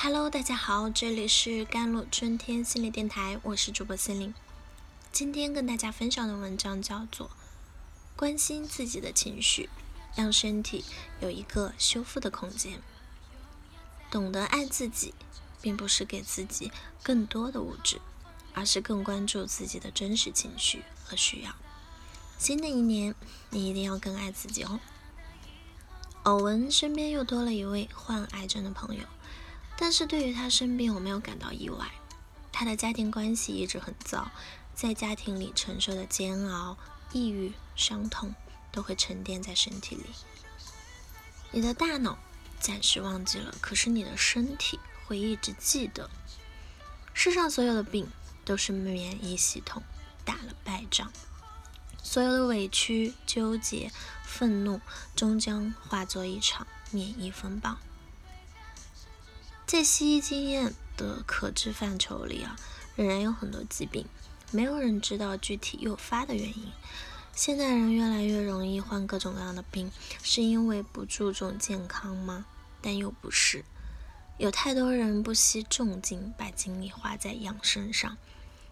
Hello，大家好，这里是甘露春天心理电台，我是主播心灵。今天跟大家分享的文章叫做《关心自己的情绪，让身体有一个修复的空间》。懂得爱自己，并不是给自己更多的物质，而是更关注自己的真实情绪和需要。新的一年，你一定要更爱自己哦。偶闻身边又多了一位患癌症的朋友。但是对于他生病，我没有感到意外。他的家庭关系一直很糟，在家庭里承受的煎熬、抑郁、伤痛，都会沉淀在身体里。你的大脑暂时忘记了，可是你的身体会一直记得。世上所有的病都是免疫系统打了败仗，所有的委屈、纠结、愤怒，终将化作一场免疫风暴。在西医经验的可知范畴里啊，仍然有很多疾病，没有人知道具体诱发的原因。现代人越来越容易患各种各样的病，是因为不注重健康吗？但又不是。有太多人不惜重金把精力花在养生上，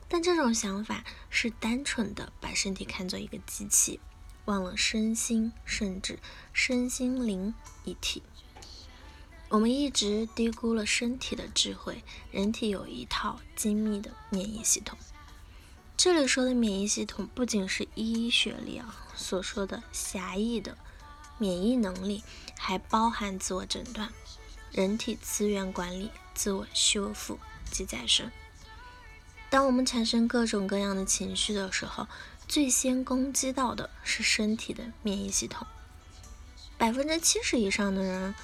但这种想法是单纯的把身体看作一个机器，忘了身心甚至身心灵一体。我们一直低估了身体的智慧。人体有一套精密的免疫系统。这里说的免疫系统，不仅是医学里啊所说的狭义的免疫能力，还包含自我诊断、人体资源管理、自我修复及再生。当我们产生各种各样的情绪的时候，最先攻击到的是身体的免疫系统。百分之七十以上的人。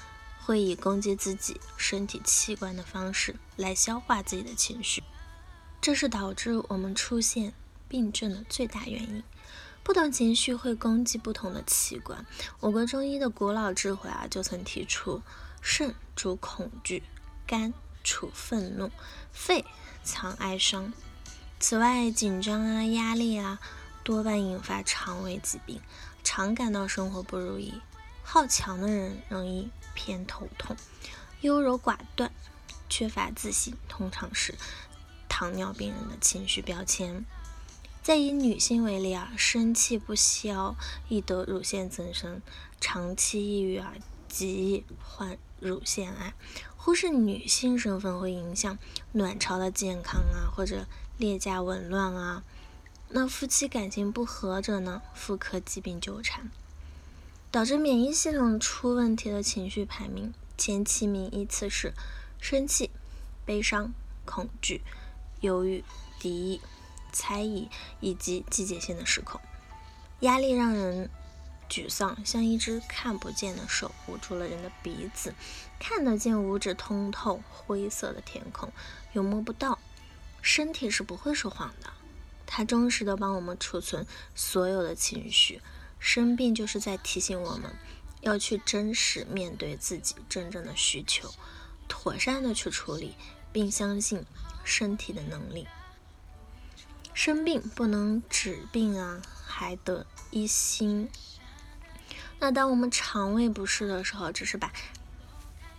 会以攻击自己身体器官的方式来消化自己的情绪，这是导致我们出现病症的最大原因。不同情绪会攻击不同的器官。我国中医的古老智慧啊，就曾提出：肾主恐惧，肝处愤怒，肺藏哀伤。此外，紧张啊、压力啊，多半引发肠胃疾病，常感到生活不如意。好强的人容易偏头痛，优柔寡断、缺乏自信，通常是糖尿病人的情绪标签。再以女性为例啊，生气不消易得乳腺增生，长期抑郁啊极易患乳腺癌。忽视女性身份会影响卵巢的健康啊，或者例假紊乱啊。那夫妻感情不和者呢，妇科疾病纠缠。导致免疫系统出问题的情绪排名前七名依次是：生气、悲伤、恐惧、忧郁、敌意、猜疑以及季节性的失控。压力让人沮丧，像一只看不见的手捂住了人的鼻子，看得见五指通透灰色的天空，又摸不到。身体是不会说谎的，它忠实的帮我们储存所有的情绪。生病就是在提醒我们，要去真实面对自己真正的需求，妥善的去处理，并相信身体的能力。生病不能治病啊，还得一心。那当我们肠胃不适的时候，只是把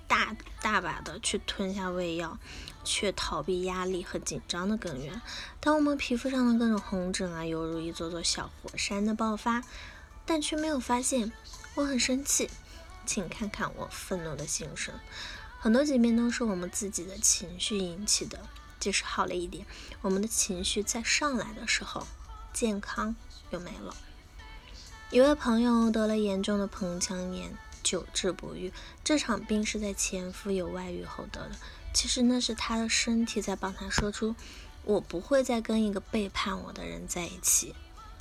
大大把的去吞下胃药，却逃避压力和紧张的根源。当我们皮肤上的各种红疹啊，犹如一座座小火山的爆发。但却没有发现我很生气，请看看我愤怒的心声。很多疾病都是我们自己的情绪引起的。即使好了一点，我们的情绪再上来的时候，健康又没了。一位朋友得了严重的盆腔炎，久治不愈。这场病是在前夫有外遇后得的。其实那是他的身体在帮他说出：“我不会再跟一个背叛我的人在一起。”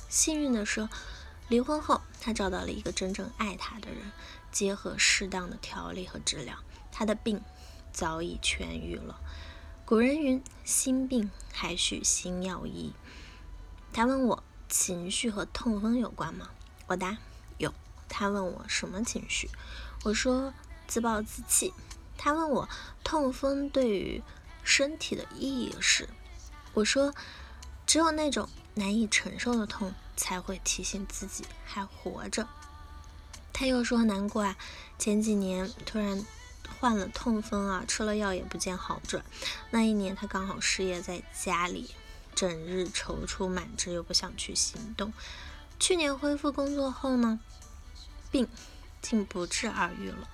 幸运的是。离婚后，他找到了一个真正爱他的人，结合适当的调理和治疗，他的病早已痊愈了。古人云：“心病还需心药医。”他问我：“情绪和痛风有关吗？”我答：“有。”他问我什么情绪？我说：“自暴自弃。”他问我：“痛风对于身体的意义是？”我说：“只有那种难以承受的痛。”才会提醒自己还活着。他又说难过啊，前几年突然患了痛风啊，吃了药也不见好转。那一年他刚好失业，在家里整日踌躇满志，又不想去行动。去年恢复工作后呢，病竟不治而愈了。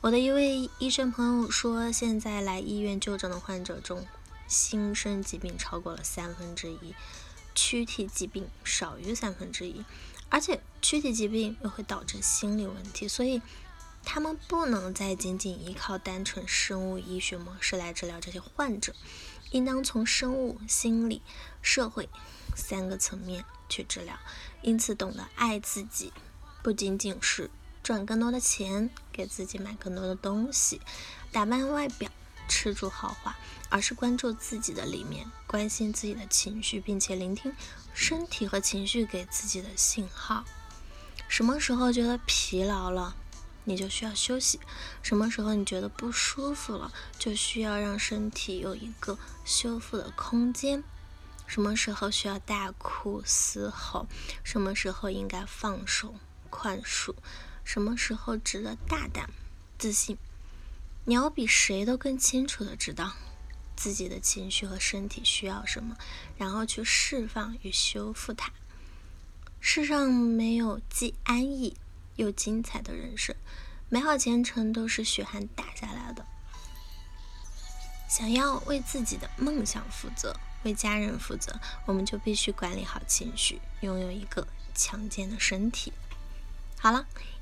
我的一位医生朋友说，现在来医院就诊的患者中，新生疾病超过了三分之一，躯体疾病少于三分之一，而且躯体疾病又会导致心理问题，所以他们不能再仅仅依靠单纯生物医学模式来治疗这些患者，应当从生物、心理、社会三个层面去治疗。因此，懂得爱自己，不仅仅是。赚更多的钱，给自己买更多的东西，打扮外表，吃住豪华，而是关注自己的里面，关心自己的情绪，并且聆听身体和情绪给自己的信号。什么时候觉得疲劳了，你就需要休息；什么时候你觉得不舒服了，就需要让身体有一个修复的空间。什么时候需要大哭嘶吼，什么时候应该放手宽恕。什么时候值得大胆、自信？你要比谁都更清楚的知道自己的情绪和身体需要什么，然后去释放与修复它。世上没有既安逸又精彩的人生，美好前程都是血汗打下来的。想要为自己的梦想负责，为家人负责，我们就必须管理好情绪，拥有一个强健的身体。好了。